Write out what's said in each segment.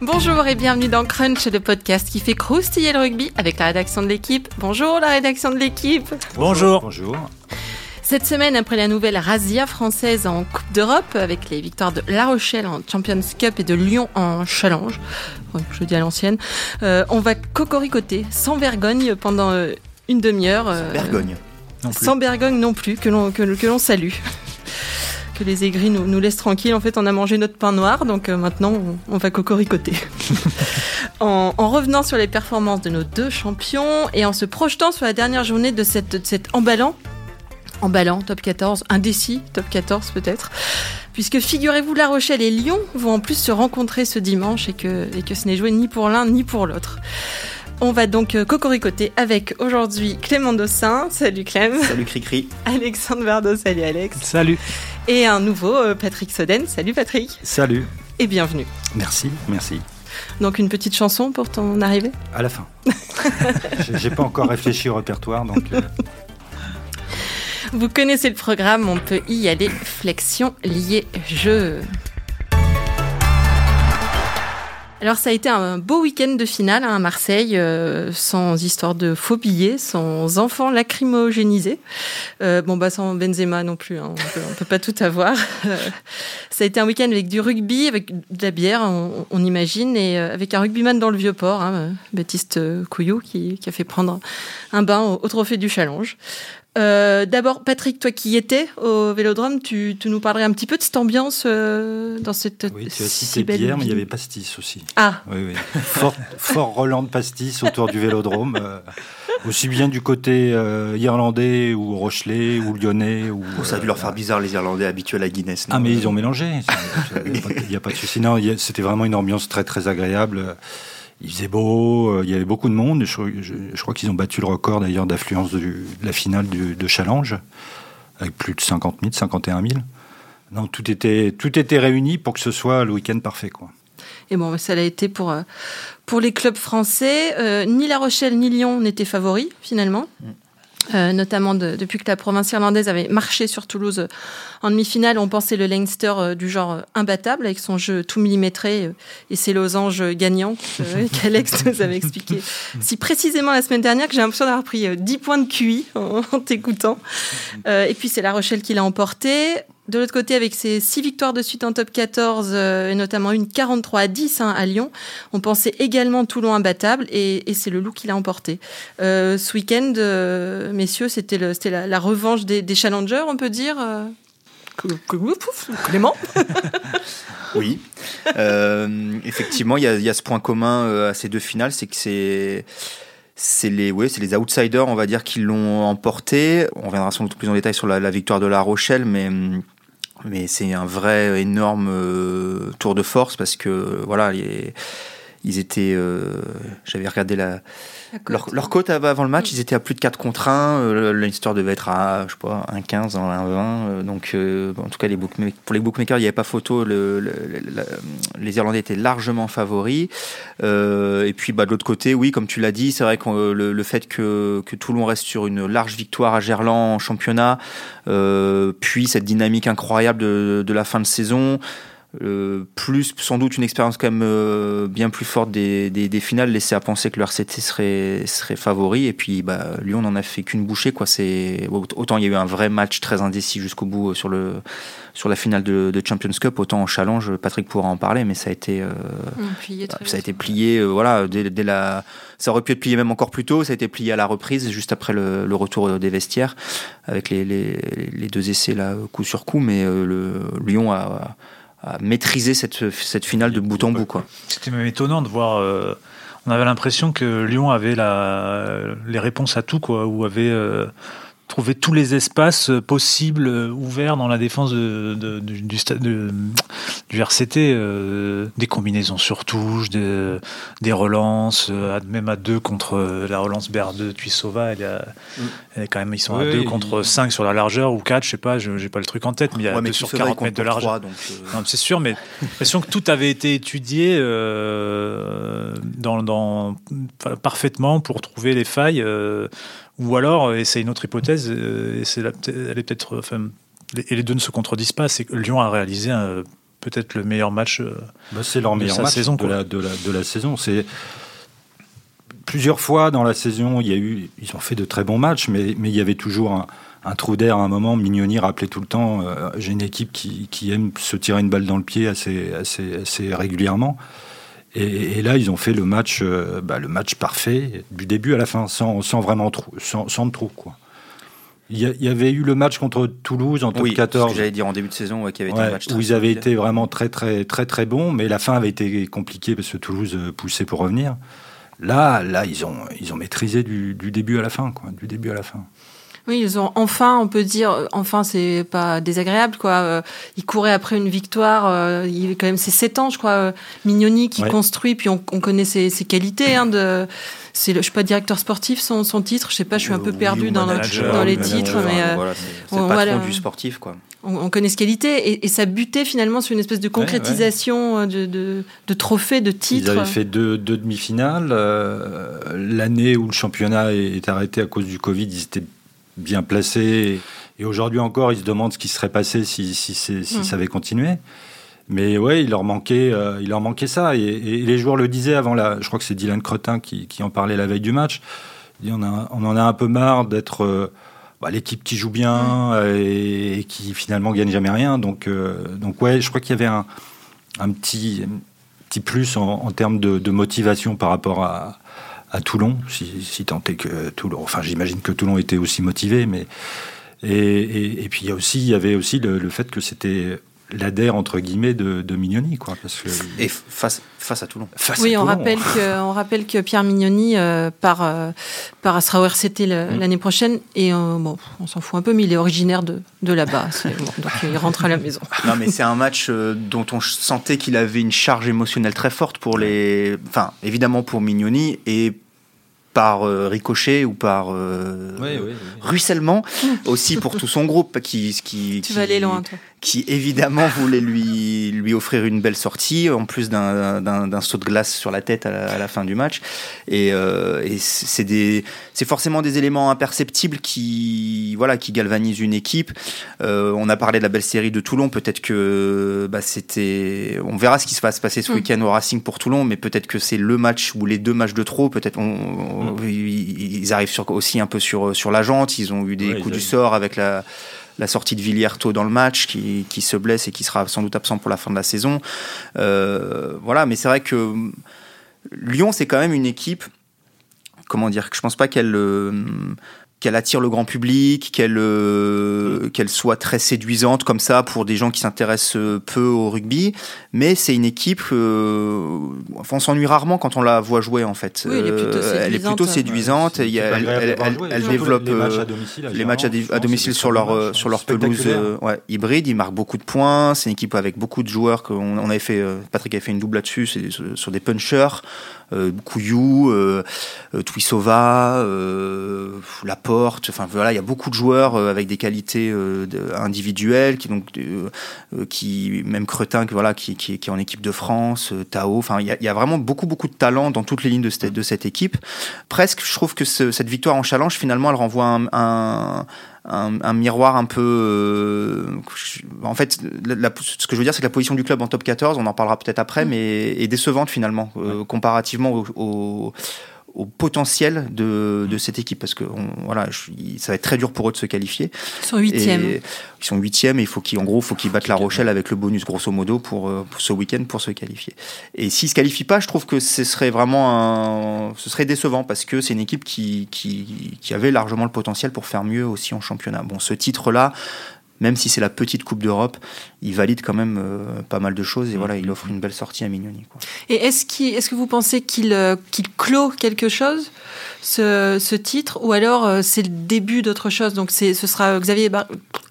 Bonjour et bienvenue dans Crunch, le podcast qui fait croustiller le rugby avec la rédaction de l'équipe. Bonjour la rédaction de l'équipe. Bonjour. Bonjour. Cette semaine, après la nouvelle razzia française en Coupe d'Europe, avec les victoires de La Rochelle en Champions Cup et de Lyon en Challenge, je dis à l'ancienne, euh, on va cocoricoter sans vergogne pendant euh, une demi-heure. Sans vergogne. Non plus. Sans vergogne non plus, que l'on que, que l'on salue. Que les aigris nous, nous laissent tranquilles. En fait, on a mangé notre pain noir, donc euh, maintenant, on, on, va cocoricoter. en, en, revenant sur les performances de nos deux champions et en se projetant sur la dernière journée de cette, de cette emballant emballant, top 14, indécis, top 14 peut-être. Puisque figurez-vous, La Rochelle et Lyon vont en plus se rencontrer ce dimanche et que, et que ce n'est joué ni pour l'un ni pour l'autre. On va donc cocoricoter avec aujourd'hui Clément Dossin. Salut Clem. Salut Cricri. Alexandre Verdeau. Salut Alex. Salut. Et un nouveau euh, Patrick Soden. Salut Patrick. Salut. Et bienvenue. Merci, merci. Donc une petite chanson pour ton arrivée? À la fin. J'ai pas encore réfléchi au répertoire, donc. Euh... Vous connaissez le programme, on peut y aller. Flexion liée jeu. Alors ça a été un beau week-end de finale hein, à Marseille, euh, sans histoire de faux billets, sans enfants lacrymogénisés. Euh, bon bah sans Benzema non plus, hein, on, peut, peut pas tout avoir. ça a été un week-end avec du rugby, avec de la bière, on, on imagine, et euh, avec un rugbyman dans le vieux port, hein, Baptiste Couillou, qui, qui, a fait prendre un bain au, au trophée du challenge. Euh, D'abord, Patrick, toi qui y étais au Vélodrome, tu, tu, nous parlerais un petit peu de cette ambiance euh, dans cette Oui, tu as cité bière, mais il y avait pastis aussi. Ah Oui, oui. Fort, fort Roland de pastis autour du Vélodrome. Euh, aussi bien du côté euh, irlandais ou rochelais ou lyonnais. Ou, oh, ça a dû leur faire bizarre, les Irlandais habitués à la Guinness. Non ah, mais ils ont mélangé. Il n'y a pas de souci. Non, c'était vraiment une ambiance très, très agréable. Il faisait beau, euh, il y avait beaucoup de monde. Je, je, je crois qu'ils ont battu le record d'ailleurs d'affluence de, de, la finale du, de Challenge, avec plus de 50 000, 51 000. Non, tout était, tout était réuni pour que ce soit le week-end parfait. Quoi. Et bon, ça l'a été pour, pour les clubs français. Euh, ni La Rochelle ni Lyon n'étaient favoris, finalement. Euh, notamment de, depuis que la province irlandaise avait marché sur Toulouse euh, en demi-finale, on pensait le Leinster euh, du genre imbattable avec son jeu tout millimétré et ses losanges gagnants qu'Alex nous avait expliqué si précisément la semaine dernière que j'ai l'impression d'avoir pris 10 points de QI en, en t'écoutant. et puis c'est La Rochelle qui l'a emporté. De l'autre côté, avec ses six victoires de suite en top 14, euh, et notamment une 43 à 10 hein, à Lyon, on pensait également Toulon imbattable, et, et c'est le loup qui l'a emporté. Euh, ce week-end, euh, messieurs, c'était la, la, revanche des, des, challengers, on peut dire. Clément Oui. Euh, effectivement, il y, y, a ce point commun à ces deux finales, c'est que c'est c'est les, ouais, c'est les outsiders, on va dire, qui l'ont emporté. On reviendra sans doute plus en détail sur la, la victoire de La Rochelle, mais mais c'est un vrai énorme euh, tour de force parce que voilà, les, ils étaient. Euh, J'avais regardé la, la côte. Leur, leur, cote avant le match, ils étaient à plus de 4 contre 1. Euh, Leinster devait être à, je sais pas, 1,15, 1,20. donc, euh, en tout cas, les pour les bookmakers, il n'y avait pas photo. Le, le, le, les Irlandais étaient largement favoris. Euh, et puis, bah, de l'autre côté, oui, comme tu l'as dit, c'est vrai que le, fait que, que Toulon reste sur une large victoire à Gerland en championnat, puis cette dynamique incroyable de, de la fin de saison. Euh, plus sans doute une expérience quand même euh, bien plus forte des, des, des, finales laissait à penser que le RCT serait, serait favori. Et puis bah, Lyon n'en a fait qu'une bouchée quoi. C'est autant il y a eu un vrai match très indécis jusqu'au bout sur le sur la finale de, de, Champions Cup autant en challenge Patrick pourra en parler mais ça a été euh, ça a été plié voilà dès, dès, la ça aurait pu être plié même encore plus tôt ça a été plié à la reprise juste après le, le retour des vestiaires avec les, les, les, deux essais là coup sur coup mais le Lyon a à maîtriser cette, cette finale de bout en bout. Quoi. C'était même étonnant de voir. Euh, on avait l'impression que Lyon avait la, les réponses à tout, quoi, ou avait euh, trouver tous les espaces possibles ouverts dans la défense de, de, du, du, de, du RCT, euh, des combinaisons sur touche, de, des relances, euh, même à deux contre la relance BR2 Tuisova, elle, a, mm. elle est quand même, ils sont oui, à deux contre il... 5 sur la largeur ou 4, je sais pas, j'ai pas le truc en tête, mais il y a ouais, deux sur 40 mètres de largeur. Euh... C'est sûr, mais l'impression que tout avait été étudié euh, dans, dans, parfaitement pour trouver les failles. Euh, ou alors, et c'est une autre hypothèse, et c'est elle est peut-être, enfin, et les deux ne se contredisent pas, c'est que Lyon a réalisé un, peut-être le meilleur match. Bah, c'est leur meilleur match saison, de, la, de, la, de la saison. C'est plusieurs fois dans la saison, il y a eu, ils ont fait de très bons matchs, mais, mais il y avait toujours un, un trou d'air à un moment. Mignoni rappelait tout le temps euh, j'ai une équipe qui, qui, aime se tirer une balle dans le pied assez, assez, assez régulièrement. Et, là, ils ont fait le match, euh, bah, le match parfait, du début à la fin, sans, sans vraiment trou, sans, sans trou. Quoi. Il y, avait eu le match contre Toulouse en top oui, 14. j'allais dire en début de saison, ouais, qui avait été un match où ils avaient été vraiment très très très très bons, mais la fin avait été compliquée parce que Toulouse euh, poussait pour revenir. Là, là, ils ont ils ont maîtrisé du, du début à la fin, quoi, du début à la fin. Oui, ils ont enfin, on peut dire, enfin, c'est pas désagréable, quoi. Euh, il courait après une victoire. Euh, il avait quand même ses 7 ans, je crois. Euh, Mignoni qui construit, puis on, on connaît ses, ses qualités. Hein, de, c'est le, je suis pas directeur sportif, son, son titre. Je sais pas, je suis un peu perdu dans, dans les titres, mais voilà, c'est le patron du sportif, quoi. On, connaît ses qualités et, et, ça butait finalement sur une espèce de concrétisation De, de, de, trophées, de titres. Ils avaient fait deux, deux demi-finales. L'année où le championnat est arrêté à cause du Covid, ils étaient bien placé. Et aujourd'hui encore, ils se demandent ce qui serait passé si, si, si mmh. ça avait continué. Mais ouais, il leur manquait, euh, il leur manquait ça. Et, les joueurs le disaient avant la. Je crois que c'est Dylan Cretin qui, qui, en parlait la veille du match. Il dit, on, a, on en a un peu marre d'être euh, bah, l'équipe qui joue bien mmh. et, qui finalement gagne jamais rien. Donc, euh, donc ouais, je crois qu'il y avait un, un petit, petit plus en, en termes de, de, motivation par rapport à, à Toulon, si, si tant est que Toulon. Enfin, j'imagine que Toulon était aussi motivé, mais et, et, puis il y a aussi, il y avait aussi le fait que c'était l'adhère entre guillemets de, de, Mignoni quoi parce que et face face à Toulon. Face oui on rappelle que on rappelle que Pierre Mignoni euh, part euh, part à sera au RCT mm. l'année prochaine. Et euh, bon on s'en fout un peu mais il est originaire de de là-bas donc il rentre à la maison. Non mais c'est un match euh, dont on sentait qu'il avait une charge émotionnelle très forte pour les enfin évidemment pour Mignoni et par euh, ricochet ou par euh, ruissellement aussi pour tout son groupe qui qui tu vas aller loin toi qui évidemment voulait lui, lui offrir une belle sortie, en plus d'un saut de glace sur la tête à la, fin du match. Et, euh, et c'est forcément des éléments imperceptibles qui, voilà, qui galvanisent une équipe. Euh, on a parlé de la belle série de Toulon, peut-être que bah, c'était... On verra ce qui se va se passer ce mm. week-end au Racing pour Toulon, mais peut-être que c'est le match ou les deux matchs de trop. Peut-être on, mm. ils arrivent sur, aussi un peu sur, sur la jante, ils ont eu des coups du sort avec la la sortie de Villiers dans le match, qui, qui, se blesse et qui sera sans doute absent pour la fin de la saison. Euh, voilà, mais c'est vrai que Lyon, c'est quand même une équipe. Comment dire Je pense pas qu'elle euh, qu'elle attire le grand public, qu'elle euh, qu'elle soit très séduisante comme ça pour des gens qui s'intéressent euh, peu au rugby. Mais c'est une équipe, euh, enfin, on s'ennuie rarement quand on la voit jouer en fait. Oui, elle est plutôt séduisante. Elle, est plutôt séduisante. elle, elle, développe les matchs à domicile, les matchs à, domicile sur leur sur leur pelouse ouais, hybride. Ils marquent beaucoup de points. C'est une équipe avec beaucoup de joueurs. Qu'on on avait fait, Patrick avait fait une double là-dessus, c'est sur des punchers euh, Couillou, euh, euh Twisova, euh, Laporte. Enfin voilà, il y a beaucoup de joueurs euh, avec des qualités individuelles qui donc qui même Cretin voilà qui, qui, qui, est en équipe de France, Tao. Enfin il y a, y a, vraiment beaucoup beaucoup de talent dans toutes les lignes de cette, de cette équipe. Presque, je trouve que ce, cette victoire en challenge finalement elle renvoie un, un un, un, miroir un peu. Euh, en fait, la, ce que je veux dire, c'est que la position du club en top 14, on en parlera peut-être après, mm. mais est décevante finalement, euh, comparativement au, au, au potentiel de, de, cette équipe parce que on, voilà, ça va être très dur pour eux de se qualifier. Ils sont huitièmes. Ils sont huitièmes et il faut qu'ils, en gros, faut qu'ils battent La Rochelle avec le bonus grosso modo pour, euh, pour ce week-end pour se qualifier. Et s'ils se qualifient pas, je trouve que ce serait vraiment un, ce serait décevant parce que c'est une équipe qui, qui, qui avait largement le potentiel pour faire mieux aussi en championnat. Bon, ce titre-là, même si c'est la petite Coupe d'Europe, il valide quand même euh, pas mal de choses et voilà, il offre une belle sortie à Mignoni. Quoi. Et est-ce, est que vous pensez qu'il, euh, qu'il clôt quelque chose, ce, ce titre, ou alors euh, c'est le début d'autre chose? Donc c'est, ce sera Xavier,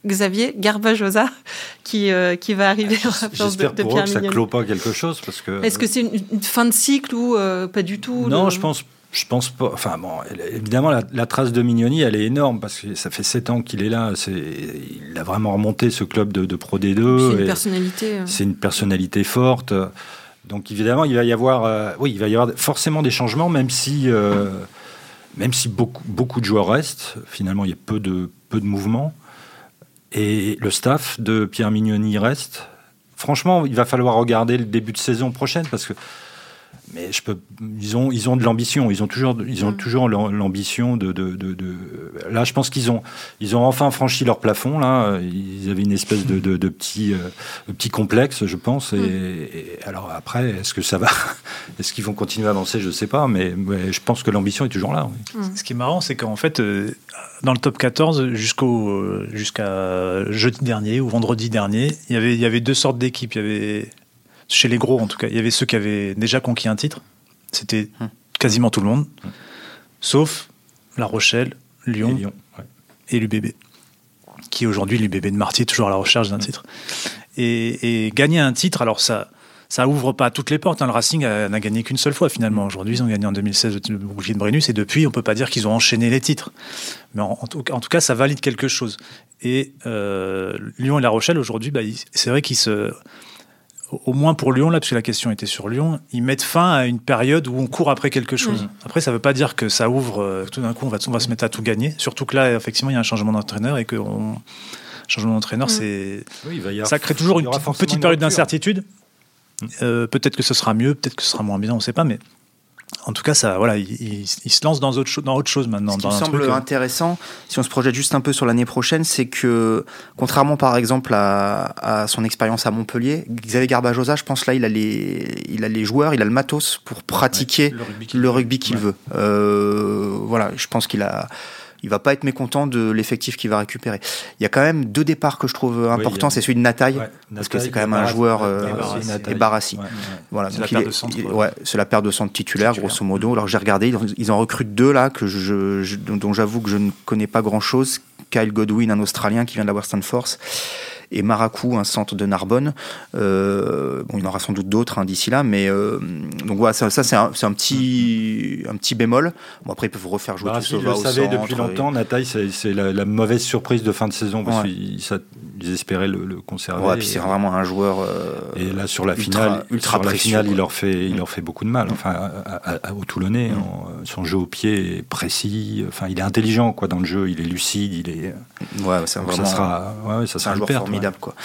Xavier Garbajosa qui, qui va arriver à la place de, de Pierre que ça clôt pas quelque chose parce que. Est-ce que c'est une, une fin de cycle ou pas du tout Non, je pense je pense pas. Enfin bon, évidemment, la, trace de Mignoni, elle est énorme parce que ça fait sept ans qu'il est là. C'est, il a vraiment remonté ce club de, Pro D2. C'est une personnalité. Hein. C'est une personnalité forte. Donc évidemment, il va y avoir, euh, oui, il va y avoir forcément des changements, même si, euh, même si beaucoup, beaucoup de joueurs restent. Finalement, il y a peu de, peu de mouvements. Et le staff de Pierre Mignoni reste. franchement, il va falloir regarder le début de saison prochaine parce que mais je peux, ils ont, ils ont de l'ambition. Ils ont toujours, ils ont mm. toujours l'ambition de, de, de, de, Là, je pense qu'ils ont, ils ont enfin franchi leur plafond. Là, ils avaient une espèce de, de, petit, euh, petit complexe, je pense. Et, mm. alors après, est-ce que ça va? Est-ce qu'ils vont continuer à avancer? Je sais pas, mais, je pense que l'ambition est toujours là. Mm. Ce qui est marrant, c'est qu'en fait, euh, dans le top 14 jusqu'au euh, jusqu'à jeudi dernier ou vendredi dernier, il y avait, il y avait deux sortes d'équipes. Il y avait chez les gros en tout cas, il y avait ceux qui avaient déjà conquis un titre. C'était hum. quasiment tout le monde, hum. sauf La Rochelle, Lyon et, l'UBB, qui aujourd'hui, l'UBB de Marty est toujours à la recherche d'un hum. titre. Et, gagner un titre, alors ça, ça ouvre pas toutes les portes. Hein. Le Racing n'a gagné qu'une seule fois finalement. Aujourd'hui, ils ont gagné en 2016 le bouclier de Brennus et depuis, on peut pas dire qu'ils ont enchaîné les titres. Mais en, tout, cas, ça valide quelque chose. Et euh, Lyon et La Rochelle aujourd'hui, bah, c'est vrai qu'ils se au moins pour Lyon, là, parce que la question était sur Lyon, ils mettent fin à une période où on court après quelque chose. Après, ça ne veut pas dire que ça ouvre, euh, tout d'un coup, on va, on va se mettre à tout gagner. Surtout que là, effectivement, il y a un changement d'entraîneur et que on... changement d'entraîneur, c'est ça crée toujours une petite période d'incertitude. Mm. Euh, peut-être que ce sera mieux, peut-être que ce sera moins bien, on ne sait pas, mais en tout cas, ça, voilà, il, se lance dans autre, dans autre chose maintenant. Ce qui me semble euh, intéressant, si on se projette juste un peu sur l'année prochaine, c'est que, contrairement par exemple à, son expérience à Montpellier, Xavier Garbajosa, je pense là, il a les, il a les joueurs, il a le matos pour pratiquer le rugby qu'il veut. Euh, voilà, je pense qu'il a il va pas être mécontent de l'effectif qu'il va récupérer. Il y a quand même deux départs que je trouve importants, c'est celui de Nataille, parce que c'est quand même un joueur euh, et Barassi. Voilà, c'est la, paire de centre. Ouais, c'est la paire de centre titulaire, grosso modo. Alors j'ai regardé, ils en recrutent deux là que je, dont j'avoue que je ne connais pas grand chose. Kyle Godwin, un Australien qui vient de la Western Force et Maracou, un centre de Narbonne. Euh, bon, il y en aura sans doute d'autres hein, d'ici là, mais euh, donc voilà, ça, c'est un, un, petit, un petit bémol. Bon, après, ils peuvent refaire jouer bah, tout le savait depuis longtemps, Nataille, c'est la, mauvaise surprise de fin de saison parce qu'ils espéraient le, conserver. Ouais, puis c'est vraiment un joueur. Euh, et là, sur la finale, ultra, sur la finale, il leur fait, il leur fait beaucoup de mal. Enfin, au Toulonnais, mm. son jeu au pied est précis. Enfin, il est intelligent quoi dans le jeu, il est lucide, il est. Ouais, ça, ça sera, ouais, ça sera un joueur Quoi.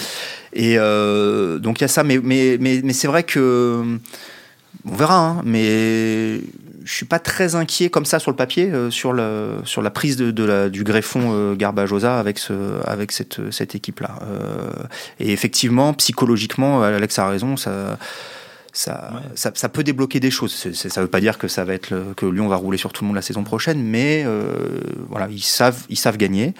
Et euh, donc il y a ça, mais, mais, mais, mais c'est vrai que. On verra, hein, mais je suis pas très inquiet comme ça sur le papier euh, sur, le, sur la prise de, de la, du greffon euh, Garbajosa avec, ce, avec cette, cette équipe-là. Euh, et effectivement, psychologiquement, Alex a raison, ça, ça, ça, ça, peut débloquer des choses. ça ne veut pas dire que ça va être que Lyon va rouler sur tout le monde la saison prochaine, mais voilà, ils savent, ils savent gagner.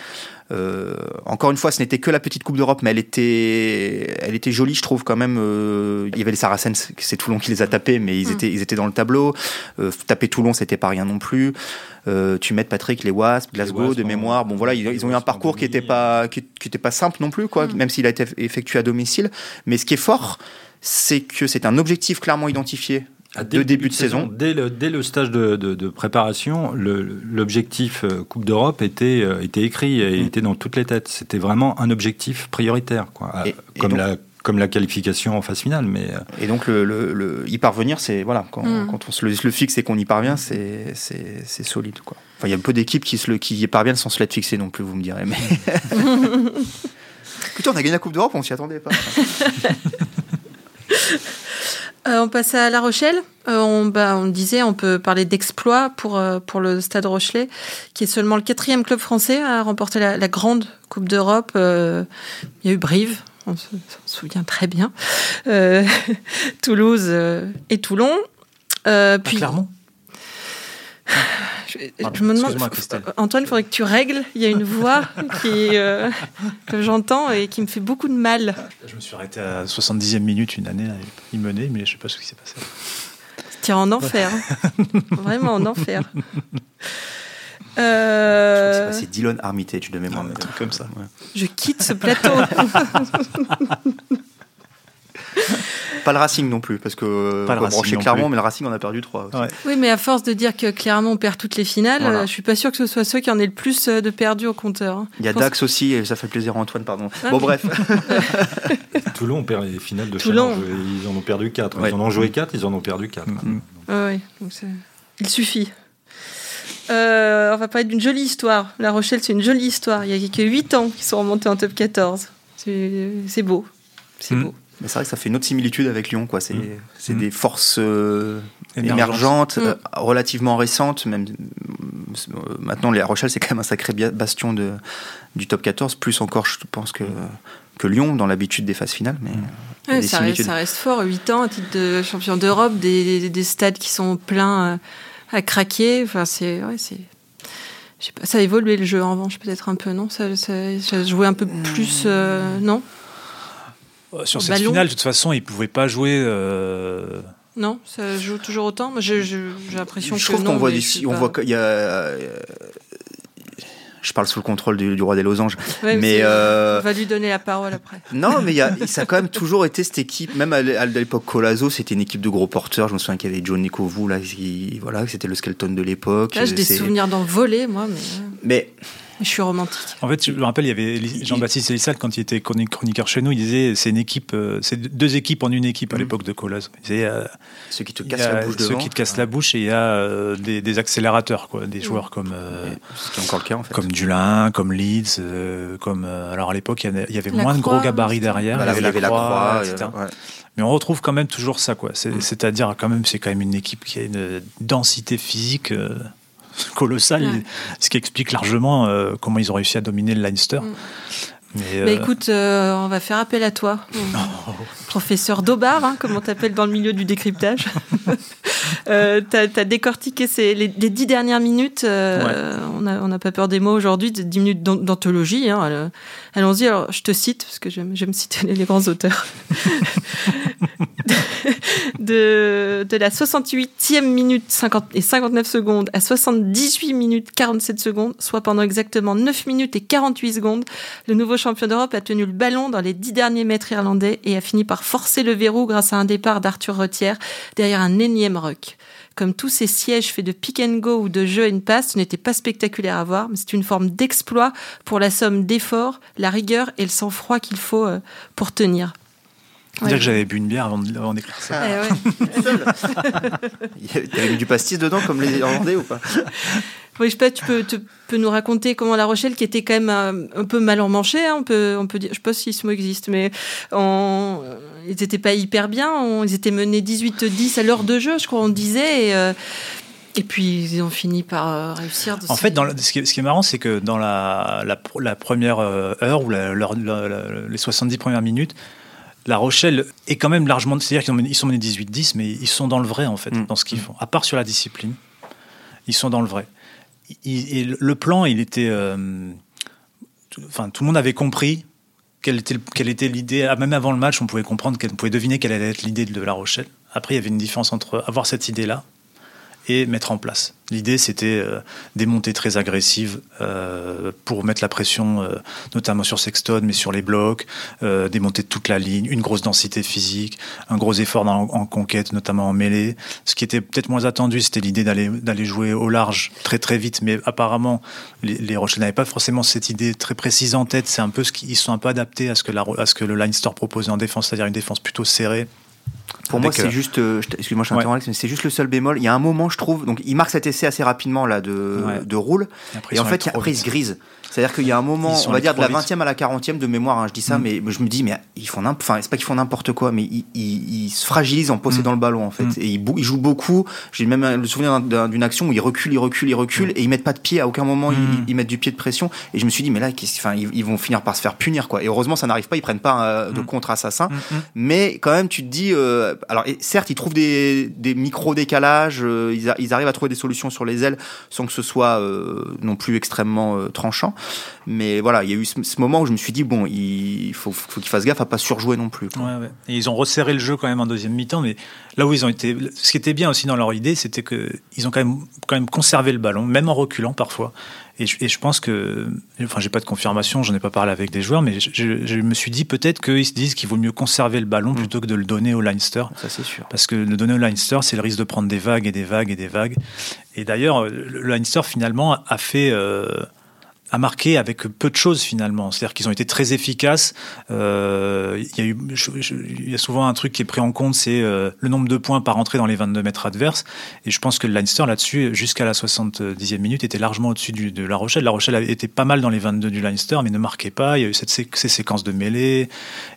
Euh, encore une fois, ce n'était que la petite Coupe d'Europe, mais elle était, elle était jolie, je trouve quand même. Euh, il y avait les Saracens, c'est Toulon qui les a tapés, mais ils, mm. étaient, ils étaient dans le tableau. Euh, taper Toulon, c'était pas rien non plus. tu mets Patrick, les Wasps, Glasgow, de mémoire. Bon voilà, ils, ont eu un parcours qui était pas, qui, était pas simple non plus, quoi, mm. même s'il a été effectué à domicile. Mais ce qui est fort, c'est que c'est un objectif clairement identifié de début de saison. Dès, le, dès le stage de, de, préparation, l'objectif euh, Coupe d'Europe était, euh, était écrit et mm. était dans toutes les têtes. C'était vraiment un objectif prioritaire, quoi. comme la comme la qualification en phase finale. Mais... Euh, et donc, le, le, y parvenir, c'est voilà, quand, mm. quand on se le, fixe et qu'on y parvient, c'est solide. Quoi. Enfin, il y a un peu d'équipes qui, qui y parviennent sans se l'être fixé non plus, vous me direz. Mais... Écoutez, on a gagné la Coupe d'Europe, on s'y attendait pas. Euh, on passe à La Rochelle. Euh, on, bah, on, disait, on peut parler d'exploit pour, euh, pour le Stade Rochelet, qui est seulement le quatrième club français à remporter la, grande Coupe d'Europe. il y a eu Brive, on se, souvient très bien, Toulouse et Toulon. puis, Clermont je, me demande, Antoine, il faudrait que tu règles. Il y a une voix qui, euh, que j'entends et qui me fait beaucoup de mal. Je me suis arrêté à 70e minute une année, il menait, mais je ne sais pas ce qui s'est passé. Tiens, en enfer. Hein. Vraiment en enfer. Euh... C'est Dylan Armitage de mémoire. un truc comme ça. Je quitte ce plateau. Pas le Racing non plus, parce que pas brancher Clermont, mais le Racing on a perdu trois. Oui, mais à force de dire que Clermont perd toutes les finales, je je suis pas sûr que ce soit ceux qui en aient le plus euh, de perdus au compteur. Hein. Il y a Dax aussi, et ça fait plaisir à Antoine, pardon. Ah bon, bref. Toulon perd les finales de Toulon. Ils en ont perdu quatre. Ils en ont joué quatre, ils en ont perdu quatre. Mm. oui, il suffit. Euh, on va parler d'une jolie histoire. La Rochelle, c'est une jolie histoire. Il y a que 8 ans qu'ils sont remontés en top 14. C'est beau. C'est mm. beau. Mais c'est vrai que ça fait une autre similitude avec Lyon, quoi. C'est Mm. c'est Mm. des forces euh, Émergentes. émergentes, euh, relativement récentes. Même euh, maintenant, les La Rochelle, c'est quand même un sacré bastion de, du top 14, plus encore, je pense que que Lyon dans l'habitude des phases finales. Mais Ouais, des ça, reste, similitudes. ça reste fort, 8 ans, titre de champion d'Europe, des, des- des stades qui sont pleins à craquer. Enfin, c'est. Ouais, c'est. je sais pas, ça a évolué le jeu en revanche, peut-être un peu, non? Ça, ça, ça jouait un peu plus, euh, non? Sur Au cette ballon. finale, de toute façon, ils pouvaient pas jouer. euh, Non Ça joue toujours autant j'ai l'impression que Je trouve non, qu'on voit sais on pas. voit qu'il y a. euh, je parle sous le contrôle du, du roi des losanges. Ouais, mais euh, On va lui donner la parole après. Non, mais il y a, ça a quand même toujours été cette équipe, même à l'é- à l'époque Colazo, c'était une équipe de gros porteurs. Je me souviens qu'il y avait John Nicovu, là, qui, voilà, c'était le skeleton de l'époque. Là, j'ai des souvenirs d'en voler, moi, mais euh, Mais je suis romantique. En fait, je me rappelle, il y avait Jean-Baptiste Elissal, quand il était chroni- chroniqueur chez nous, il disait c'est une équipe, euh, c'est deux équipes en une équipe à Mhm. l'époque de Colas. Il disait euh, ceux qui te cassent la bouche ceux devant. qui te cassent la bouche et il y a euh, des, des accélérateurs, quoi, des joueurs comme euh, Ce qui est encore le cas, en fait. comme Dulin, comme Leeds, euh, comme alors à l'époque il y avait La moins de gros gabarits derrière, Voilà, il y avait la croix, etc. euh, ouais. Mais on retrouve quand même toujours ça, quoi. Mm. C'est-à-dire quand même, c'est quand même une équipe qui a une densité physique euh, colossale, Ouais. ce qui explique largement euh, comment ils ont réussi à dominer le Leinster. Mm. Mais, Bah, euh, écoute, euh, on va faire appel à toi, professeur Daubard, hein, comme on t'appelle dans le milieu du décryptage. euh, T'as as décortiqué ces, les, les dix dernières minutes. On n'a on n'a pas peur des mots aujourd'hui, dix minutes d'an- d'anthologie. hein, Allons-y. Alors, je te cite parce que j'aime j'aime citer les, les grands auteurs. de, de la 68e minute 50 et 59 secondes à 78 minutes 47 secondes, soit pendant exactement 9 minutes et 48 secondes, le nouveau champion d'Europe a tenu le ballon dans les 10 derniers mètres irlandais et a fini par forcer le verrou grâce à un départ d'Arthur Retière derrière un énième ruck. Comme tous ces sièges faits de pick and go ou de jeu and pass, ce n'était pas spectaculaire à voir, mais c'est une forme d'exploit pour la somme d'efforts, la rigueur et le sang-froid qu'il faut euh, pour tenir. Faut dire que j'avais bu une bière avant avant d'écrire ça. Eh ouais. Il y avait- T'avais mis du pastis dedans, comme les Irlandais ou pas? Oui, je sais pas, tu peux, tu peux nous raconter comment La Rochelle, qui était quand même un, un peu mal emmanchée, hein, on peut, on peut dire, je sais pas si ce mot existe, mais on- ils n'étaient pas hyper bien. on- ils étaient menés 18-10 à l'heure de jeu, je crois, on disait. Et, euh, et puis ils ont fini par euh, réussir. de En fait, dans le- ce, qui est, ce qui est marrant, c'est que dans la, la, pr- la première euh, heure ou la- leur- la- la- les 70 premières minutes, La Rochelle est quand même largement. C'est-à-dire qu'ils sont menés 18-10, mais ils sont dans le vrai, en fait, Mm. dans ce qu'ils font. À part sur la discipline, ils sont dans le vrai. Il- et le- plan, il était. euh, tout- Enfin, tout le monde avait compris quelle était, le- quelle était l'idée. Ah, Même avant le match, on pouvait comprendre, on pouvait deviner quelle allait être l'idée de La Rochelle. Après, il y avait une différence entre avoir cette idée-là et mettre en place. L'idée, c'était euh, des montées très agressives euh, pour mettre la pression, euh, notamment sur Sexton, mais sur les blocs, euh, des montées de toute la ligne, une grosse densité physique, un gros effort en conquête, notamment en mêlée. Ce qui était peut-être moins attendu, c'était l'idée d'aller jouer au large très très vite, mais apparemment, les, les Rochelle n'avaient pas forcément cette idée très précise en tête. C'est un peu ce qu'ils sont un peu adaptés à ce que, à ce que le Line Store proposait en défense, c'est-à-dire une défense plutôt serrée. Pour moi, c'est euh, juste. euh, Excuse-moi, je Ouais. mais c'est juste le seul bémol. Il y a un moment, je trouve. Donc, il marque cet essai assez rapidement là de, Ouais. de roule. Et en fait, après, il vite. se grise. C'est-à-dire qu'il y a un moment, on va dire de la trop vite. 20e à la 40e de mémoire, hein, je dis ça, Mm. mais je me dis, mais ils font n'importe. Enfin, c'est pas qu'ils font n'importe quoi, mais ils, ils- ils se fragilisent en possédant le ballon, en fait. Mm. Et ils, jouent beaucoup. J'ai même le souvenir d'un- d'une action où ils reculent, ils reculent, ils reculent, et ils mettent pas de pied. À aucun moment, ils, Mm. mettent du pied de pression. Et je me suis dit, mais là, enfin, ils, vont finir par se faire punir, quoi. Et heureusement, ça n'arrive pas. Ils prennent pas euh, de Mm. contre-assassin. Mm, mm. Mais quand même, tu te dis, euh, alors et certes, ils trouvent des, des micro-décalages, euh, ils, arrivent à trouver des solutions sur les ailes sans que ce soit euh, non plus extrêmement euh, tranchant. Mais voilà, il y a eu ce, ce moment où je me suis dit, bon, il faut, faut qu'ils fassent gaffe à pas surjouer non plus. quoi. Ouais, ouais. Et ils ont resserré le jeu quand même en deuxième mi-temps, mais là où ils ont été, ce qui était bien aussi dans leur idée, c'était que ils ont quand même quand même conservé le ballon, même en reculant parfois. Et je, et je pense que, enfin, j'ai pas de confirmation, j'en ai pas parlé avec des joueurs, mais je, je- je me suis dit peut-être qu'ils se disent qu'il vaut mieux conserver le ballon Mm. plutôt que de le donner au Leinster. Ça, c'est sûr. Parce que le donner au Leinster, c'est le risque de prendre des vagues et des vagues et des vagues. Et d'ailleurs, le Leinster, finalement, a fait, euh, a marqué avec peu de choses finalement. C'est-à-dire qu'ils ont été très efficaces. Euh, il y a y souvent un truc qui est pris en compte, c'est euh, le nombre de points par entrée dans les 22 mètres adverses. Et je pense que le Leinster là-dessus, jusqu'à la 70e minute, était largement au-dessus de La Rochelle. La Rochelle était pas mal dans les 22 du Leinster, mais ne marquait pas. Il y a eu ces séquences de mêlée,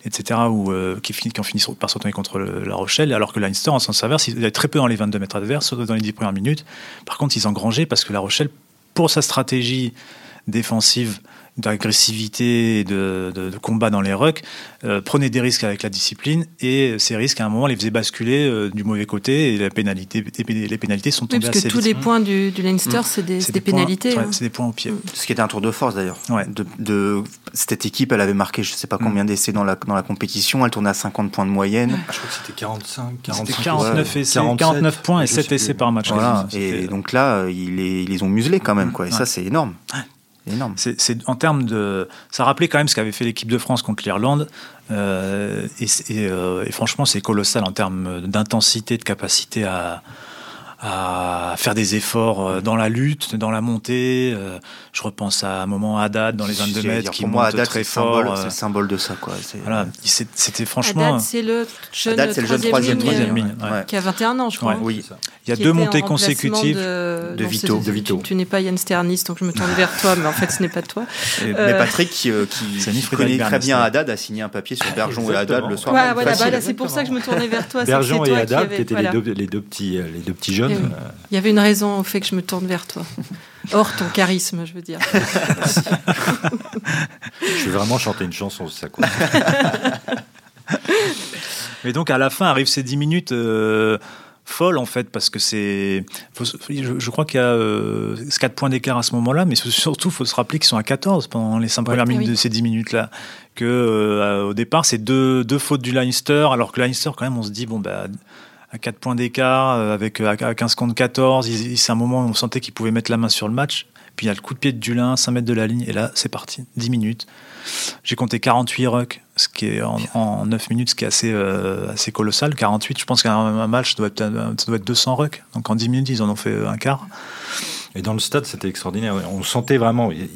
etc., où, euh, qui, qui, ont fini par se contre La Rochelle, alors que le Leinster, en sens inverse, il avait très peu dans les 22 mètres adverses, dans les 10 premières minutes. Par contre, ils engrangeaient parce que La Rochelle, pour sa stratégie défensive d'agressivité et de, combat dans les rucks, euh, prenait des risques avec la discipline et ces risques à un moment les faisaient basculer euh, du mauvais côté et la pénalité, les pénalités sont tombées oui, parce que tous les points du, Leinster, mmh. c'est des, pénalités. Hein. C'est des points au pied. Ce qui était un tour de force d'ailleurs. De, cette équipe, elle avait marqué je ne sais pas combien mmh. d'essais dans la, dans la compétition, elle tournait à 50 points de moyenne. Je crois que c'était 45, 45 49, essais, 49 points et 7 essais par match. Voilà. Et donc là, ils les, ils les ont muselés quand même. Quoi. Et ça, c'est énorme énorme. C'est en termes de, ça rappelait quand même ce qu'avait fait l'équipe de France contre l'Irlande, euh, euh, et, franchement c'est colossal en termes d'intensité, de capacité à, à faire des efforts euh, dans la lutte, dans la montée. Euh, je repense à un moment Haddad dans les 22 mètres qui monte Haddad, très fort. C'est le symbole de ça. Quoi. Voilà, c'était franchement. Haddad, c'est le jeune, Haddad, le jeune troisième, troisième ligne, qui a 21 ans, je crois. Oui. Il y a deux montées consécutives de, de Vito. De Vito. Tu, n'es pas Yann Sternis, donc je me tourne vers toi, mais en fait, ce n'est pas toi. Mais euh, Patrick, qui, qui connaît très bien Haddad, a signé un papier sur Bergeon et Haddad le soir. Voilà, c'est pour ça que je me tournais vers toi. Bergeon et Haddad, qui étaient les deux petits jeunes. Il y avait une raison au fait que je me tourne vers toi. Hors ton charisme, je veux dire. je vais vraiment chanter une chanson, c'est ça quoi. Mais donc à la fin arrivent ces 10 minutes euh, folles en fait, parce que c'est. Je, crois qu'il y a euh, 4 points d'écart à ce moment-là, mais surtout il faut se rappeler qu'ils sont à 14 pendant les 5 premières minutes de ces 10 minutes-là. Que euh, au départ, c'est deux, deux fautes du Leinster, alors que Leinster, quand même, on se dit, bon, bah à 4 points d'écart, euh, avec euh, à 15 contre 14. C'est un moment où on sentait qu'il pouvait mettre la main sur le match. Puis il y a le coup de pied de Dulin, 5 mètres de la ligne, et là, c'est parti, 10 minutes. J'ai compté 48 rucks, ce qui est en, 9 minutes, ce qui est assez, euh, assez colossal. 48, je pense qu'un match, ça doit, être, ça doit être 200 rucks. Donc en 10 minutes, ils en ont fait un quart. Et dans le stade, c'était extraordinaire. On sentait vraiment, il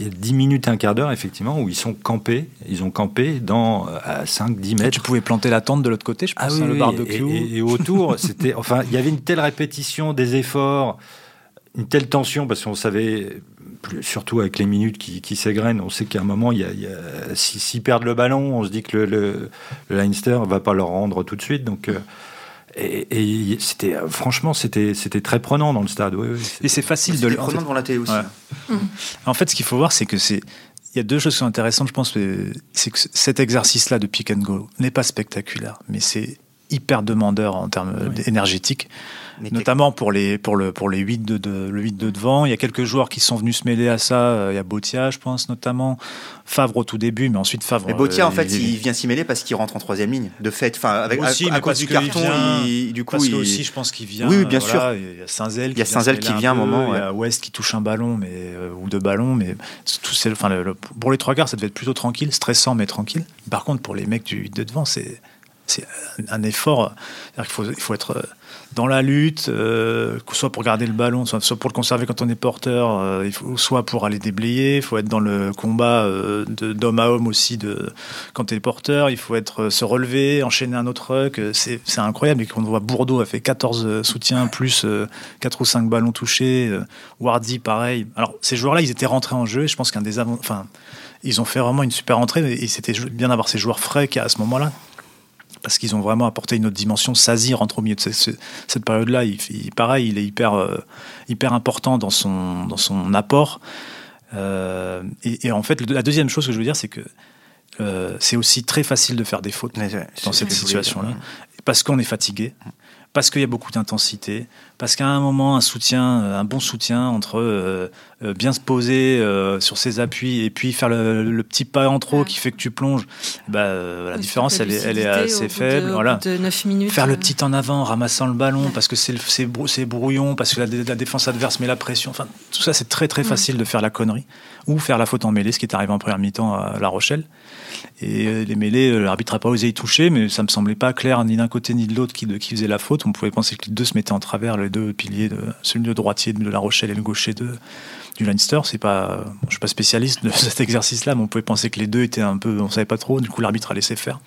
y a 10 minutes, un quart d'heure, effectivement, où ils sont campés. Ils ont campé dans, à 5, 10 mètres. tu pouvais planter la tente de l'autre côté, je pense, ah, hein, le barbecue. Et, et autour, c'était, enfin, il y avait une telle répétition des efforts, une telle tension, parce qu'on savait, surtout avec les minutes qui, qui s'égrènent, on sait qu'à un moment, il y a, s'ils perdent le ballon, on se dit que le, le, Leinster ne va pas leur rendre tout de suite. Donc. Euh, et, c'était franchement c'était c'était très prenant dans le stade. et c'est facile de le prenant devant la télé aussi. En fait, ce qu'il faut voir, c'est que c'est il y a deux choses qui sont intéressantes, je pense. C'est que cet exercice-là de pick and go n'est pas spectaculaire, mais c'est hyper demandeur en termes énergétiques notamment pour les pour le pour les 8 de, de, le 8 de devant. Il y a quelques joueurs qui sont venus se mêler à ça. Euh, il y a Botia, je pense notamment. Favre au tout début, mais ensuite Favre. Mais Botia, en euh, fait, il, vient s'y mêler parce qu'il rentre en troisième ligne. De fait, enfin, avec aussi, à, cause du carton, il, du coup, parce que aussi, je pense qu'il vient. Oui, bien sûr. Il y a Saint-Zel. Il y a Saint-Zel qui vient un moment. Il y a West qui touche un ballon, mais euh, ou deux ballons, mais tout c'est, enfin, pour les trois quarts, ça devait être plutôt tranquille, stressant mais tranquille. Par contre, pour les mecs du 8 de devant, c'est c'est un effort. Il faut, il faut être dans la lutte, euh, soit pour garder le ballon, soit, pour le conserver quand on est porteur, euh, soit pour aller déblayer. Il faut être dans le combat euh, d'homme à homme aussi quand tu es porteur. Il faut être, se relever, enchaîner un autre ruck. C'est incroyable. Et quand voit Bourdeau a fait 14 soutiens, plus 4 ou 5 ballons touchés. Wardy, pareil. Alors, ces joueurs-là, ils étaient rentrés en jeu. Je pense qu'un des Enfin, ils ont fait vraiment une super entrée. Et c'était bien d'avoir ces joueurs frais qui, à ce moment-là, parce qu'ils ont vraiment apporté une autre dimension. Sazi rentre au milieu de cette, période-là. Il, pareil, il est hyper, euh, hyper important dans son, dans son apport. Euh, et, en fait, la deuxième chose que je veux dire, c'est que euh, c'est aussi très facile de faire des fautes dans cette situation-là, parce qu'on est fatigué parce qu'il y a beaucoup d'intensité, parce qu'à un moment, un soutien, euh, un bon soutien entre euh, euh, bien se poser sur ses appuis et puis faire le, petit pas en trop qui fait que tu plonges, bah, la différence, elle est, elle est assez faible. voilà. faire le petit en avant, ramassant le ballon, parce que c'est brouillon, parce que la, défense adverse met la pression. Enfin, tout ça, c'est très très facile de faire la connerie ou faire la faute en mêlée, ce qui est arrivé en première mi-temps à La Rochelle. Et les mêlées, l'arbitre n'a pas osé y toucher, mais ça me semblait pas clair ni d'un côté ni de l'autre qui, qui faisait la faute On pouvait penser que les deux se mettaient en travers, les deux piliers, de, celui de droitier de La Rochelle et le gaucher de, du Leinster. C'est pas, je suis pas spécialiste de cet exercice-là, mais on pouvait penser que les deux étaient un peu, on savait pas trop. Du coup, l'arbitre a laissé faire.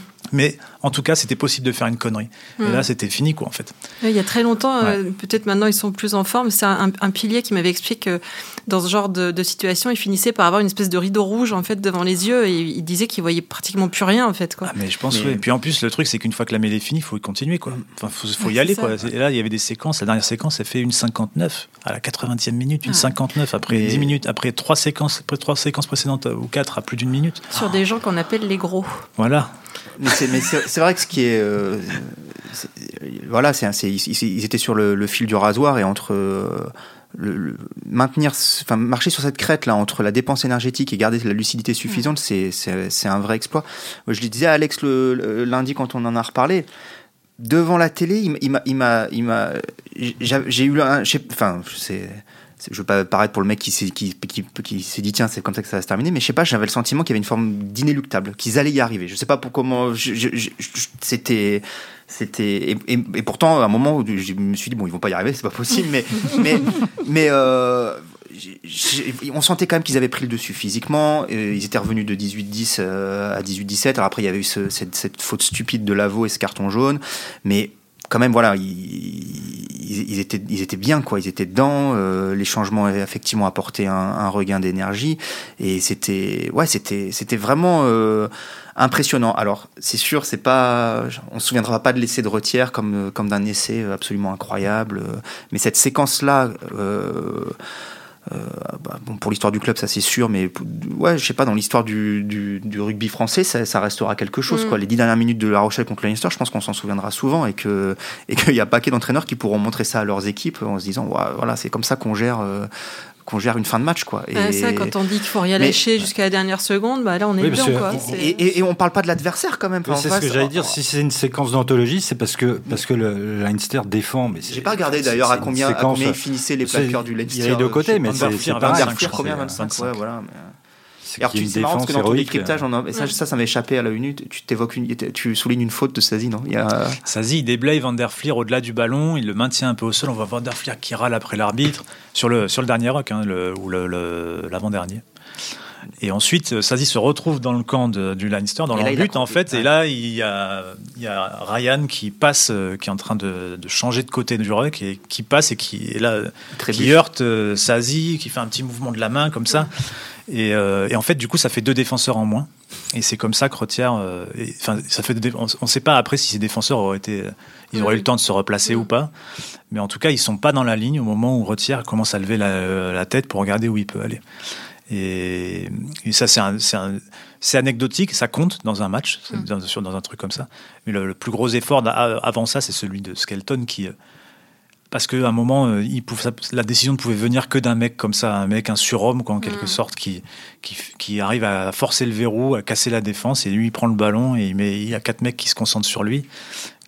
Mais en tout cas, c'était possible de faire une connerie. Et Hmm. là, c'était fini, quoi, en fait. Il y a très longtemps, euh, peut-être maintenant ils sont plus en forme, c'est un, un pilier qui m'avait expliqué que dans ce genre de, de situation, il finissait par avoir une espèce de rideau rouge en fait devant les yeux et il disait qu'il voyait pratiquement plus rien en fait. Quoi. Ah, mais je pense, Mais- oui. Et puis en plus, le truc, c'est qu'une fois que la mêlée est finie, il faut y continuer, quoi. Enfin, faut, faut Ouais, y aller, quoi. Et là, il y avait des séquences. La dernière séquence, elle fait une 59 à la 80e minute, une Ah. 59 après Mais- 10 minutes, après trois séquences, après trois séquences précédentes euh, ou quatre à plus d'une minute. Sur des gens qu'on appelle les gros. Voilà. Mais c'est vrai que ce qui est. euh, voilà, c'est ils, étaient sur le, le fil du rasoir et entre. euh, le, le- maintenir, enfin marcher sur cette crête là entre la dépense énergétique et garder la lucidité suffisante, c'est un vrai exploit. Je le disais à Alex le, le lundi quand on en a reparlé. Devant la télé, il m'a- il m'a, j'ai eu enfin, c'est- je veux pas paraître pour le mec qui s'est, qui, qui, qui s'est dit tiens c'est comme ça que ça va se terminer, mais je sais pas, j'avais le sentiment qu'il y avait une forme d'inéluctable, qu'ils allaient y arriver. Je sais pas pour comment, je- je- je- je- c'était, c'était, et, et- et pourtant à un moment où je me suis dit bon ils vont pas y arriver, c'est pas possible, mais, mais, mais euh, on sentait quand même qu'ils avaient pris le dessus physiquement. ils étaient revenus de 18-10 euh, à 18-17. Alors après, il y avait eu ce- cette, cette faute stupide de Lavaux et ce carton jaune. Mais quand même, voilà, ils, étaient, ils étaient bien, quoi. Ils étaient dedans. euh, les changements effectivement apporté un, regain d'énergie. Et c'était, ouais, c'était, c'était vraiment euh, impressionnant. Alors, c'est sûr, c'est pas, on se souviendra pas de l'essai de retière comme, comme d'un essai absolument incroyable. Mais cette séquence-là, euh, euh, bon, pour l'histoire du club, ça c'est sûr, mais ouais, je sais pas, dans l'histoire du, du, du rugby français, ça, ça restera quelque chose. Mm. Quoi. Les dix dernières minutes de La Rochelle contre Leinster, je pense qu'on s'en souviendra souvent et qu'il y a paquet d'entraîneurs qui pourront montrer ça à leurs équipes en se disant, Ouah, voilà, c'est comme ça qu'on gère. euh, qu'on gère une fin de match quoi. Et, Ouais, ça, quand on dit qu'il faut rien Mais- lâcher jusqu'à la dernière seconde, bah là on est Oui, parce dedans. que- Quoi. et, et- et on parle pas de l'adversaire quand même. Oui, c'est ce que j'allais dire. Si c'est une séquence d'anthologie, c'est parce que, parce que le, le Leinster défend. Mais c'est- J'ai pas regardé d'ailleurs à combien, à séquence- combien ils finissaient les plaqueurs du Leinster. Il y a les deux côtés, mais c'est à pareil. 25, Vanderfleer, je combien crois, 25 25. Ouais, voilà. mais- Et alors, tu- c'est marrant parce que dans ton décryptage, on a- et ça, ça, ça m'est échappé à la une. Tu t'évoques une, tu soulignes une faute de Sazi, non? Il y a, Sazi, il déblaye Vanderfleer au-delà du ballon, il le maintient un peu au sol. On voit Vanderfleer qui râle après l'arbitre sur le, sur le dernier rock, hein, le, ou le- le- l'avant-dernier. Et ensuite, Sazi se retrouve dans le camp de- du Leinster, dans leur but en fait. Et là, il y, a, il y a Ryan qui passe, euh, qui est en train de, de changer de côté du rock et qui passe et qui là, Très qui heurte euh, Sazi, qui fait un petit mouvement de la main comme ça. Et, euh, et en fait, du coup, ça fait deux défenseurs en moins. Et c'est comme ça que Retière. euh, Enfin, ça fait. deux On ne sait pas après si ces défenseurs auraient été. Ils auraient eu le temps de se replacer ou pas. Mais en tout cas, ils sont pas dans la ligne au moment où Retière commence à lever la, la tête pour regarder où il peut aller. Et, et ça, c'est anecdotique, ça compte dans un match, c'est dans, dans un truc comme ça. Mais le, le plus gros effort avant ça, c'est celui de Skelton qui. Parce qu'à un moment, euh, il pouvait- ça- la décision ne pouvait venir que d'un mec comme ça, un mec, un surhomme, quoi, en quelque Mm. sorte, qui, qui, qui arrive à forcer le verrou, à casser la défense, et lui, il prend le ballon, et il, met, il y a quatre mecs qui se concentrent sur lui.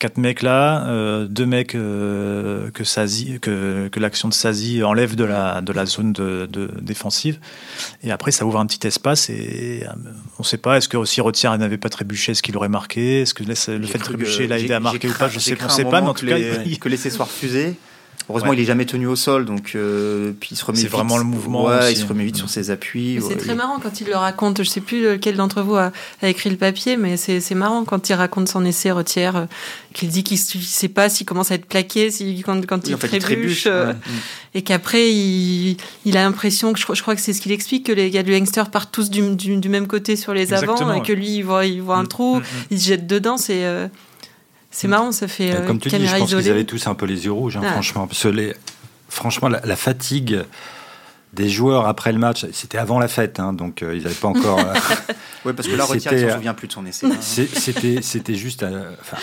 Quatre mecs là, euh, deux mecs euh, que, Sazi, que, que l'action de Sazi enlève de la, de la zone de, de- défensive. Et après, ça ouvre un petit espace, et euh, on ne sait pas, est-ce que aussi Retière n'avait pas trébuché, est-ce qu'il aurait marqué Est-ce que le fait de trébucher que- l'a aidé à marquer ou pas Je sais, on un sait pas, mais en tout que cas, les- il- que soit refusé. Heureusement, Ouais. il est jamais tenu au sol, donc euh, puis il se remet. C'est vraiment le mouvement Ouais, aussi. il se remet vite sur ses appuis. C'est très marrant quand il le raconte. Je sais plus lequel d'entre vous a, a écrit le papier, mais c'est c'est marrant quand il raconte son essai retière, euh, qu'il dit qu'il ne sait pas s'il commence à être plaqué, si, quand, quand Oui, il en fait, il trébuche, euh, ouais. et qu'après il, il a l'impression que je, crois- je crois que c'est ce qu'il explique que les gars du Leinster partent tous du, du, du même côté sur les Exactement, avants et que lui il voit, il voit un Mm, trou, mm, mm. il se jette dedans. C'est euh, c'est marrant, ça fait Bah, euh, Comme tu dis, je caméra pense qu'ils avaient tous un peu les yeux rouges, hein, Ah. franchement. Parce que les, franchement, la, la fatigue des joueurs après le match, c'était avant la fête, hein, donc euh, ils n'avaient pas encore. euh, Ouais, parce que Retière, il euh, s'en souvient plus de son essai. hein. c'est- c'était, c'était juste. euh, enfin,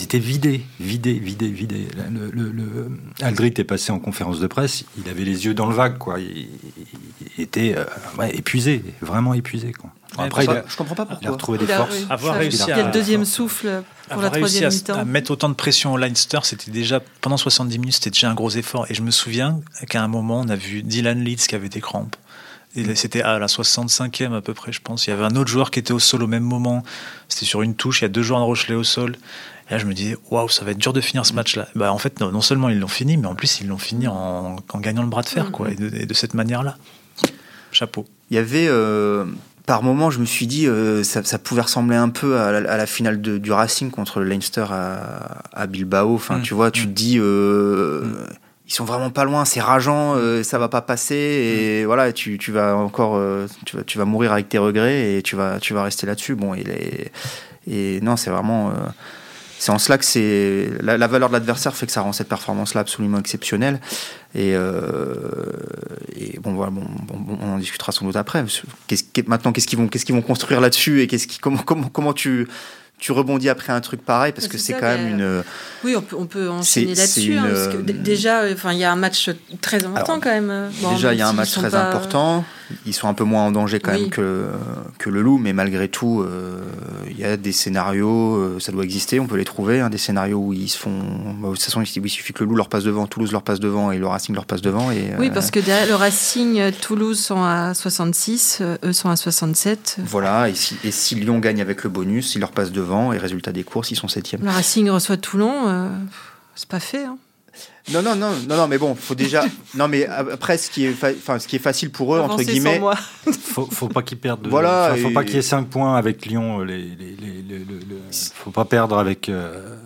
ils étaient vidés, vidés, vidés, vidés. Le, le- le- Aldrit est passé en conférence de presse, il avait les yeux dans le vague, quoi. Il, il était euh, ouais, épuisé, vraiment épuisé, quoi. Après, il Ça, a, je comprends pas il a retrouvé des Il a- forces. oui, Avoir réussi il y a à- le deuxième souffle pour Avoir la réussi troisième à, mi-temps. à mettre autant de pression au Leinster, c'était déjà pendant 70 minutes, c'était déjà un gros effort. Et je me souviens qu'à un moment, on a vu Dylan Leeds qui avait des crampes. C'était à la 65e à peu près, je pense. Il y avait un autre joueur qui était au sol au même moment. C'était sur une touche. Il y a deux joueurs de Rochelet au sol. Et là, je me disais, waouh, ça va être dur de finir ce match-là. Bah, en fait, non, seulement ils l'ont fini, mais en plus, ils l'ont fini en, gagnant le bras de fer, quoi, et de, cette manière-là. Chapeau. Il y avait. Euh, par moment, je me suis dit, euh, ça, pouvait ressembler un peu à la, finale du Racing contre le Leinster à, Bilbao. Enfin, mm. tu vois, tu te dis. Euh, mm ils sont vraiment pas loin, c'est rageant, euh, ça va pas passer et mm. voilà, tu, tu vas encore, euh, tu, vas, tu vas mourir avec tes regrets et tu vas, tu vas rester là-dessus. Bon, il est, et non, c'est vraiment, euh, c'est en cela que c'est la, valeur de l'adversaire fait que ça rend cette performance-là absolument exceptionnelle. Et, et bon, voilà, bon, on en discutera sans doute après. maintenant, qu'est-ce qu'ils vont, qu'est-ce qu'ils vont construire là-dessus et qu'est-ce qui, comment, comment, comment tu tu rebondis après un truc pareil? Parce que c'est quand même une. Oui, on peut, on peut enchaîner là-dessus. Hein, déjà, enfin, il y a un match très important quand même. déjà, il y a un match très important ils sont un peu moins en danger quand même que, que le loup, mais malgré tout, euh, il y a des scénarios, euh, ça doit exister, on peut les trouver, hein, des scénarios où ils se font. Bah, de toute façon, il suffit que le loup leur passe devant, Toulouse leur passe devant et le Racing leur passe devant. Et, oui, parce que derrière le Racing, Toulouse sont à 66, euh, eux sont à 67. Voilà, et si, et si Lyon gagne avec le bonus, ils leur passent devant et résultat des courses, ils sont 7 Le Racing reçoit Toulon, c'est pas fait. Hein. Non, non, non, non, non, mais bon, faut déjà. Non, mais après, ce qui est, enfin, ce qui est facile pour eux, entre guillemets. Faut, faut pas qu'ils perdent. Voilà. Faut pas qu'il y ait 5 points avec Lyon. Les, les, les, faut pas perdre avec. Euh,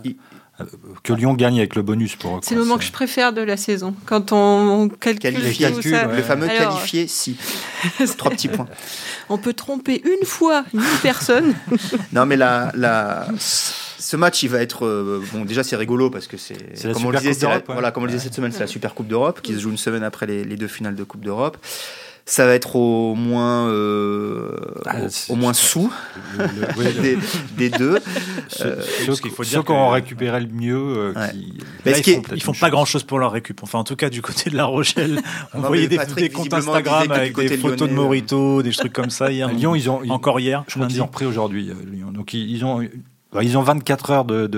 que Lyon gagne avec le bonus pour. C'est le moment que je préfère de la saison, quand on, calcule, le fameux qualifié si. Trois petits points. On peut tromper une fois une personne. non, mais la, la ce match, il va être euh, bon. Déjà, c'est rigolo parce que c'est comme on le disait, voilà, comme on le disait cette semaine, c'est la Super Coupe d'Europe qui se joue une semaine après les, deux finales de Coupe d'Europe. Ça va être au moins euh, ah, au, moins sous des, deux. Euh, qu'il faut dire qu'on récupérait le mieux. ils, font, pas grand chose pour leur récup. Enfin, en tout cas, du côté de La Rochelle, on voyait des, des, comptes Instagram avec des photos de Morito, des trucs comme ça hier. Lyon, ils ont encore hier. Je crois qu'ils ont repris aujourd'hui. Lyon. Donc ils ont ils ont 24 heures d'avance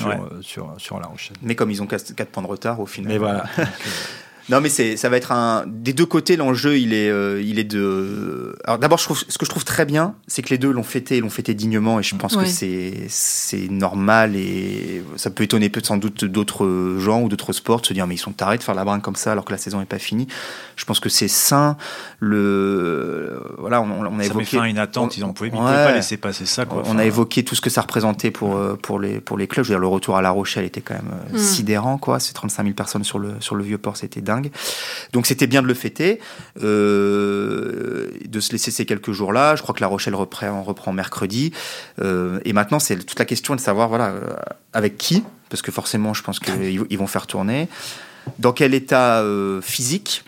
de, de, sur, sur, sur, La Rochelle. Mais comme ils ont 4, points de retard au final. Mais voilà. Non, mais c'est, ça va être un. Des deux côtés, l'enjeu, il est, euh, il est de. Alors d'abord, je trouve, ce que je trouve très bien, c'est que les deux l'ont fêté, l'ont fêté dignement, et je pense que c'est, c'est normal et ça peut étonner peut-être sans doute d'autres gens ou d'autres sports de se dire mais ils sont tarés de faire la brinque comme ça alors que la saison n'est pas finie. Je pense que c'est sain. Le voilà, on, on a ça évoqué. Ça met fin à une attente. ils ne pouvaient, pas laisser passer ça. Quoi. On a évoqué tout ce que ça représentait pour euh, pour les pour les clubs. Je veux dire, le retour à La Rochelle était quand même euh, mm. sidérant, quoi. C'est 35 000 personnes sur le sur le vieux port, c'était dingue. Donc c'était bien de le fêter, euh, de se laisser ces quelques jours-là. Je crois que La Rochelle reprend, reprend mercredi. Euh, et maintenant, c'est toute la question de savoir voilà, euh, avec qui, parce que forcément, je pense qu'ils vont faire tourner. Dans quel état physique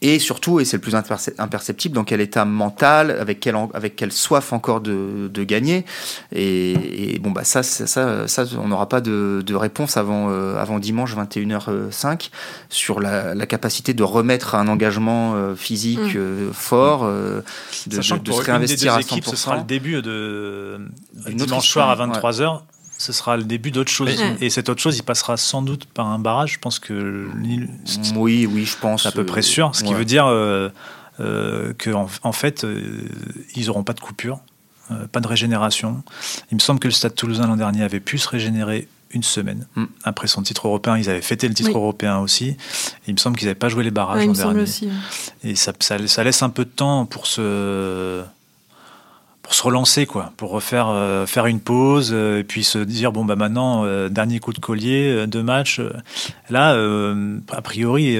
et surtout, et c'est le plus imperceptible, dans quel état mental, avec quelle, avec quelle soif encore de, de gagner. Et, bon, bah ça, ça, ça, on n'aura pas de, de, réponse avant, euh, avant dimanche 21h05 sur la, la, capacité de remettre un engagement euh, physique mm. euh, fort, de, de, se réinvestir à 100%. ce sera le début de dimanche soir à 23h ce sera le début d'autre chose. Et cette autre chose, il passera sans doute par un barrage. Je pense que oui, oui, je pense à peu près sûr. Ce qui veut dire euh, euh, qu'en en, fait, euh, ils n'auront pas de coupure, pas de régénération. Il me semble que le Stade Toulousain l'an dernier avait pu se régénérer une semaine mm. après son titre européen. Ils avaient fêté le titre européen aussi. il me semble qu'ils n'avaient pas joué les barrages l'an dernier. Aussi, Et ça, ça, laisse un peu de temps pour se pour se relancer quoi, pour refaire euh, faire une pause euh, et puis se dire bon bah maintenant euh, dernier coup de collier, deux matchs. là, a priori,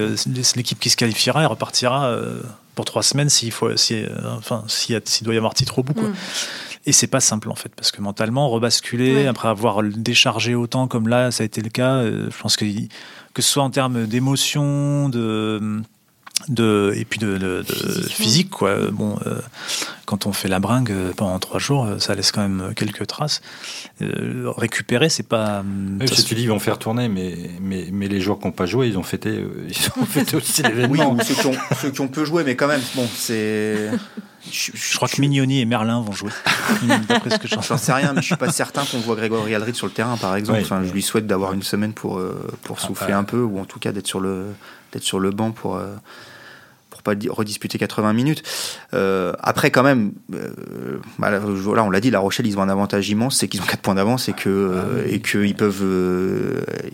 l'équipe qui se qualifiera, elle repartira pour trois semaines s'il faut, si, enfin s'il doit y avoir titre au bout quoi. Mm. Et c'est pas simple en fait, parce que mentalement, rebasculer après avoir déchargé autant comme là, ça a été le cas. je pense que que ce soit en termes d'émotion, de de et puis de, physique quoi. Bon euh, quand on fait la bringue euh, pendant trois jours euh, ça laisse quand même quelques traces. Récupérer c'est pas oui, tu dis ils vont faire tourner mais mais, mais les joueurs qui n'ont pas joué ils ont fêté ils ont fêté aussi l'événement. oui, ceux, qui ont, ceux qui ont peu joué mais quand même bon c'est je, crois que Mignoni et Merlin vont jouer. J'en sais rien, mais je suis pas certain qu'on voit Grégory Aldrit sur le terrain, par exemple. enfin, je lui souhaite d'avoir une semaine pour, pour ah, souffler un peu, ou en tout cas d'être sur le, d'être sur le banc pour, pas redisputer 80 minutes. Euh, après, quand même, bah, là, on l'a dit, La Rochelle, ils ont un avantage immense, c'est qu'ils ont 4 points d'avance et que ah et qu'ils peuvent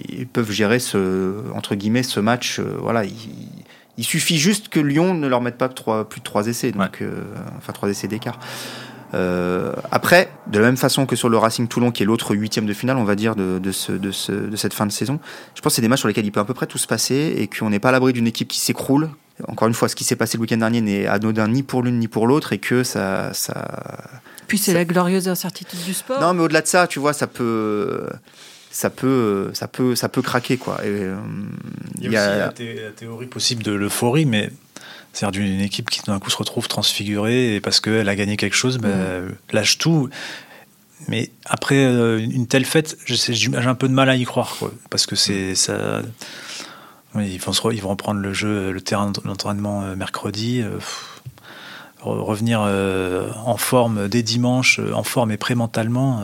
ils peuvent gérer ce entre guillemets ce match. voilà, il, suffit juste que Lyon ne leur mette pas plus de 3 essais, donc enfin 3 essais d'écart. Euh, après, de la même façon que sur le Racing Toulon, qui est l'autre huitième de finale, on va dire, de, de, ce, de, ce, de, cette fin de saison, je pense que c'est des matchs sur lesquels il peut à peu près tout se passer et qu'on n'est pas à l'abri d'une équipe qui s'écroule. Encore une fois, ce qui s'est passé le week-end dernier n'est anodin ni pour l'une ni pour l'autre et que ça. ça Puis c'est la glorieuse incertitude du sport. Non, mais au-delà de ça, tu vois, ça peut ça peut, ça peut, ça peut craquer quoi. Euh, il y a, aussi la, théorie possible de l'euphorie, mais c'est-à-dire d'une équipe qui d'un coup se retrouve transfigurée et parce qu'elle a gagné quelque chose, ben, lâche tout. Mais après euh, une telle fête, j'ai un peu de mal à y croire, quoi, parce que c'est ça. Ils vont, ils vont reprendre le jeu, le terrain d'entraînement euh, mercredi. Euh, revenir en forme dès dimanche, en forme et pré-mentalement,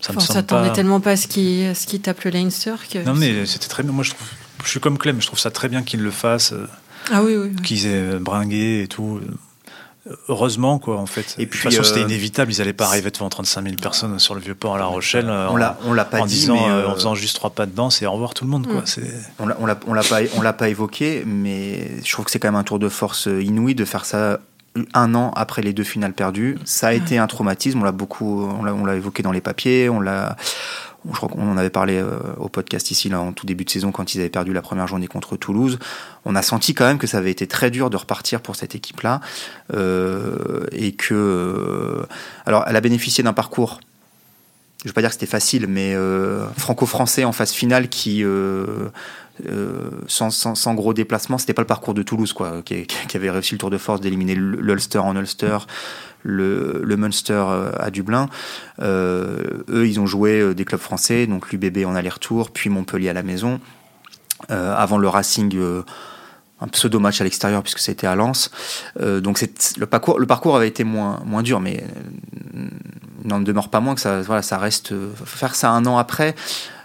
ça me semble s'attendait tellement pas à ce qui, ce qui tape le Leinster que. Non mais c'était très bien. Moi je trouve, je suis comme Clem, je trouve ça très bien qu'il le fasse. Ah oui, oui. Qu'ils aient bringué et tout. Heureusement, quoi, en fait. Et puis, de toute façon, c'était euh, inévitable. Ils n'allaient pas arriver devant 35 000 personnes sur le vieux port à La Rochelle. On l'a, on l'a pas en dit, disant, euh, en faisant juste trois pas de danse et au revoir tout le monde, quoi. Mm. C'est... On l'a, on l'a, on l'a pas, on l'a pas évoqué, mais je trouve que c'est quand même un tour de force inouï de faire ça un an après les deux finales perdues. Ça a été un traumatisme. On l'a beaucoup, on l'a, on l'a évoqué dans les papiers. On l'a, je crois qu'on en avait parlé euh, au podcast ici là en tout début de saison quand ils avaient perdu la première journée contre Toulouse. On a senti quand même que ça avait été très dur de repartir pour cette équipe-là euh, et que euh, alors elle a bénéficié d'un parcours. Je vais pas dire que c'était facile, mais franco-français en phase finale qui sans, sans, sans, gros déplacement, c'était pas le parcours de Toulouse quoi, qui, avait réussi le tour de force d'éliminer l'Ulster en Ulster le, le Munster euh, à Dublin. Euh, eux, ils ont joué euh, des clubs français, donc l'UBB en aller-retour, puis Montpellier à la maison. avant le Racing un pseudo match à l'extérieur puisque c'était à Lens. donc le parcours, avait été moins, dur, mais n'en demeure pas moins que ça reste. faire ça un an après,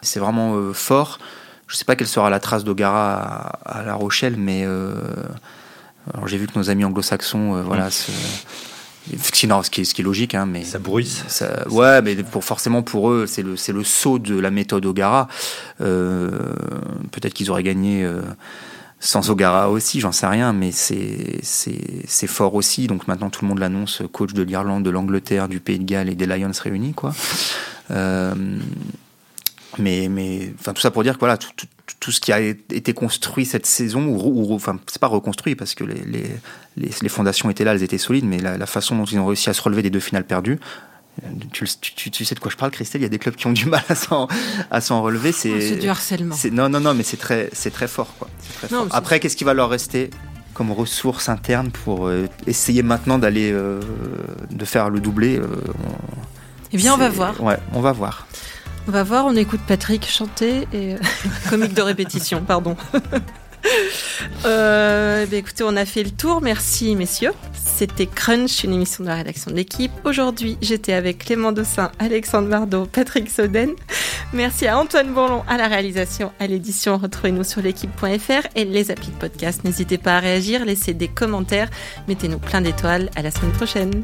c'est vraiment fort. Je ne sais pas quelle sera la trace d'Ogara à, La Rochelle, mais j'ai vu que nos amis anglo-saxons, voilà, se, non, ce qui est, ce qui est logique, hein, mais ça bruisse. Ça, ouais, mais pour forcément pour eux, c'est le saut de la méthode Ogara. Euh, Peut-être qu'ils auraient gagné euh, sans Ogara aussi, j'en sais rien, mais c'est fort aussi. Donc maintenant tout le monde l'annonce, coach de l'Irlande, de l'Angleterre, du Pays de Galles et des Lions réunis, quoi. Euh, mais mais enfin tout ça pour dire que voilà tout, tout, tout ce qui a été construit cette saison, ou, enfin, c'est pas reconstruit parce que les, les, les, fondations étaient là, elles étaient solides, mais la, façon dont ils ont réussi à se relever des deux finales perdues, tu, tu, tu, sais de quoi je parle, Christelle? Il y a des clubs qui ont du mal à s'en, à s'en relever. C'est, oh, c'est du harcèlement. non, non, non, mais c'est très, c'est très fort. Quoi. Très fort. Après, qu'est-ce qui va leur rester comme ressources internes pour euh, essayer maintenant d'aller, euh, de faire le doublé euh, Eh bien, on va voir. Ouais, on va voir. On va voir, on écoute Patrick chanter et euh, comique de répétition, pardon. euh, eh écoutez, on a fait le tour. Merci, messieurs. C'était Crunch, une émission de la rédaction de l'équipe. Aujourd'hui, j'étais avec Clément Dossin, Alexandre Bardot, Patrick Soden. Merci à Antoine Bourlon à la réalisation, à l'édition. Retrouvez-nous sur l'équipe.fr et les applis de podcast. N'hésitez pas à réagir, laissez des commentaires, mettez-nous plein d'étoiles. À la semaine prochaine.